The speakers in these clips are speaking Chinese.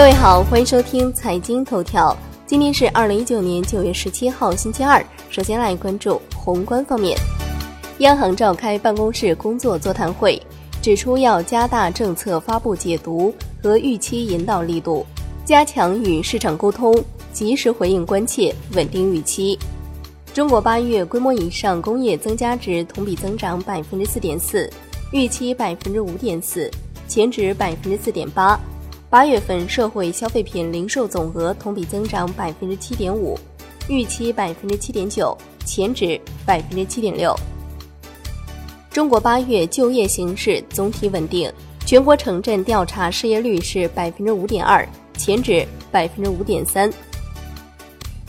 各位好，欢迎收听财经头条。今天是二零一九年九月十七号，星期二。首先来关注宏观方面，央行召开办公室工作座谈会，指出要加大政策发布解读和预期引导力度，加强与市场沟通，及时回应关切，稳定预期。中国八月规模以上工业增加值同比增长百分之四点四，预期百分之五点四，前值百分之四点八。八月份社会消费品零售总额同比增长百分之七点五，预期百分之七点九，前值百分之七点六。中国八月就业形势总体稳定，全国城镇调查失业率是百分之五点二，前值百分之五点三。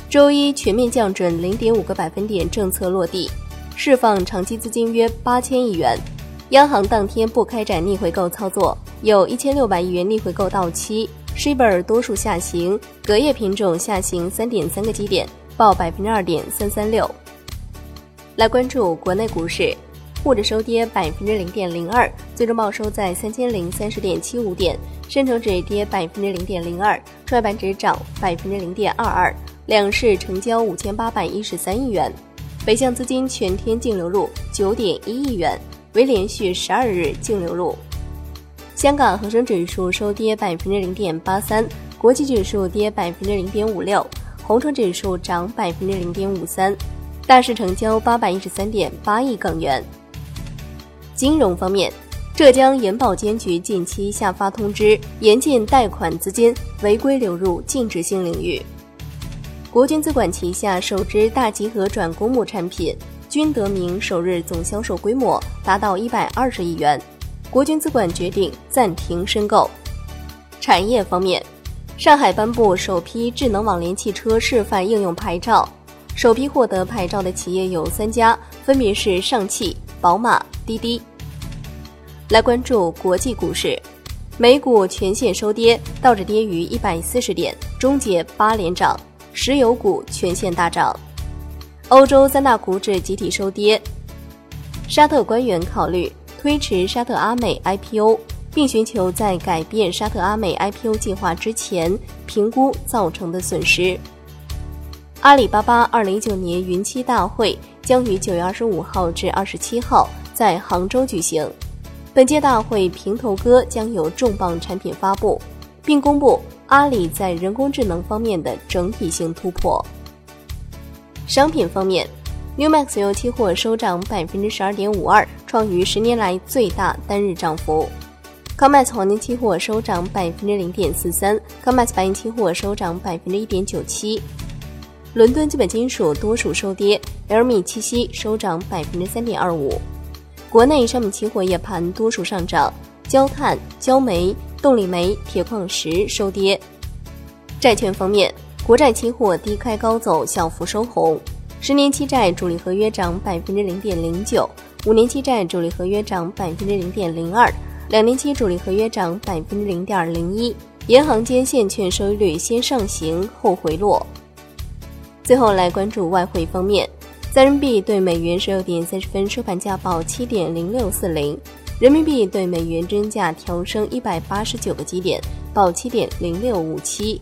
周一全面降准零点五个百分点政策落地，释放长期资金约八千亿元。央行当天不开展逆回购操作，有一千六百亿元逆回购到期。Shibor 多数下行，隔夜品种下行三点三个基点，报百分之二点三三六。来关注国内股市，沪指收跌百分之零点零二，最终报收在三千零三十点七五点。深成指跌百分之零点零二，创业板指涨百分之零点二二。两市成交五千八百一十三亿元，北向资金全天净流入九点一亿元，为连续十二日净流入。香港恒生指数收跌百分之零点八三，国际指数跌百分之零点五六，红筹指数涨百分之零点五三。大市成交八百一十三点八亿港元。金融方面，浙江银保监局近期下发通知，严禁贷款资金违规流入禁止性领域。国军资管旗下首支大集合转公募产品“军德明”首日总销售规模达到一百二十亿元，国军资管决定暂停申购。产业方面，上海颁布首批智能网联汽车示范应用牌照，首批获得牌照的企业有三家，分别是上汽、宝马、滴滴。来关注国际股市，美股全线收跌，道指跌逾一百四十点，终结八连涨。石油股全线大涨，欧洲三大股指集体收跌。沙特官员考虑推迟沙特阿美 IPO，并寻求在改变沙特阿美 IPO 计划之前评估造成的损失。阿里巴巴二零一九年云栖大会将于九月二十五号至二十七号在杭州举行。本届大会平头哥将有重磅产品发布，并公布。阿里在人工智能方面的整体性突破。商品方面，Newmax 油期货收涨百分之十二点五二，创于十年来最大单日涨幅。COMEX 黄金期货收涨百分之零点四三，COMEX 白银期货收涨百分之一点九七。伦敦基本金属多数收跌，LME 七锡收涨百分之三点二五。国内商品期货夜盘多数上涨，焦炭、焦煤。动力煤、铁矿石收跌。债券方面，国债期货低开高走，小幅收红。十年期债主力合约涨百分之零点零九，五年期债主力合约涨百分之零点零二，两年期主力合约涨百分之零点零一。银行间现券收益率先上行后回落。最后来关注外汇方面，在人民币对美元十六点三十分收盘价报七点零六四零。人民币对美元均价调升一百八十九个基点，报七点零六五七。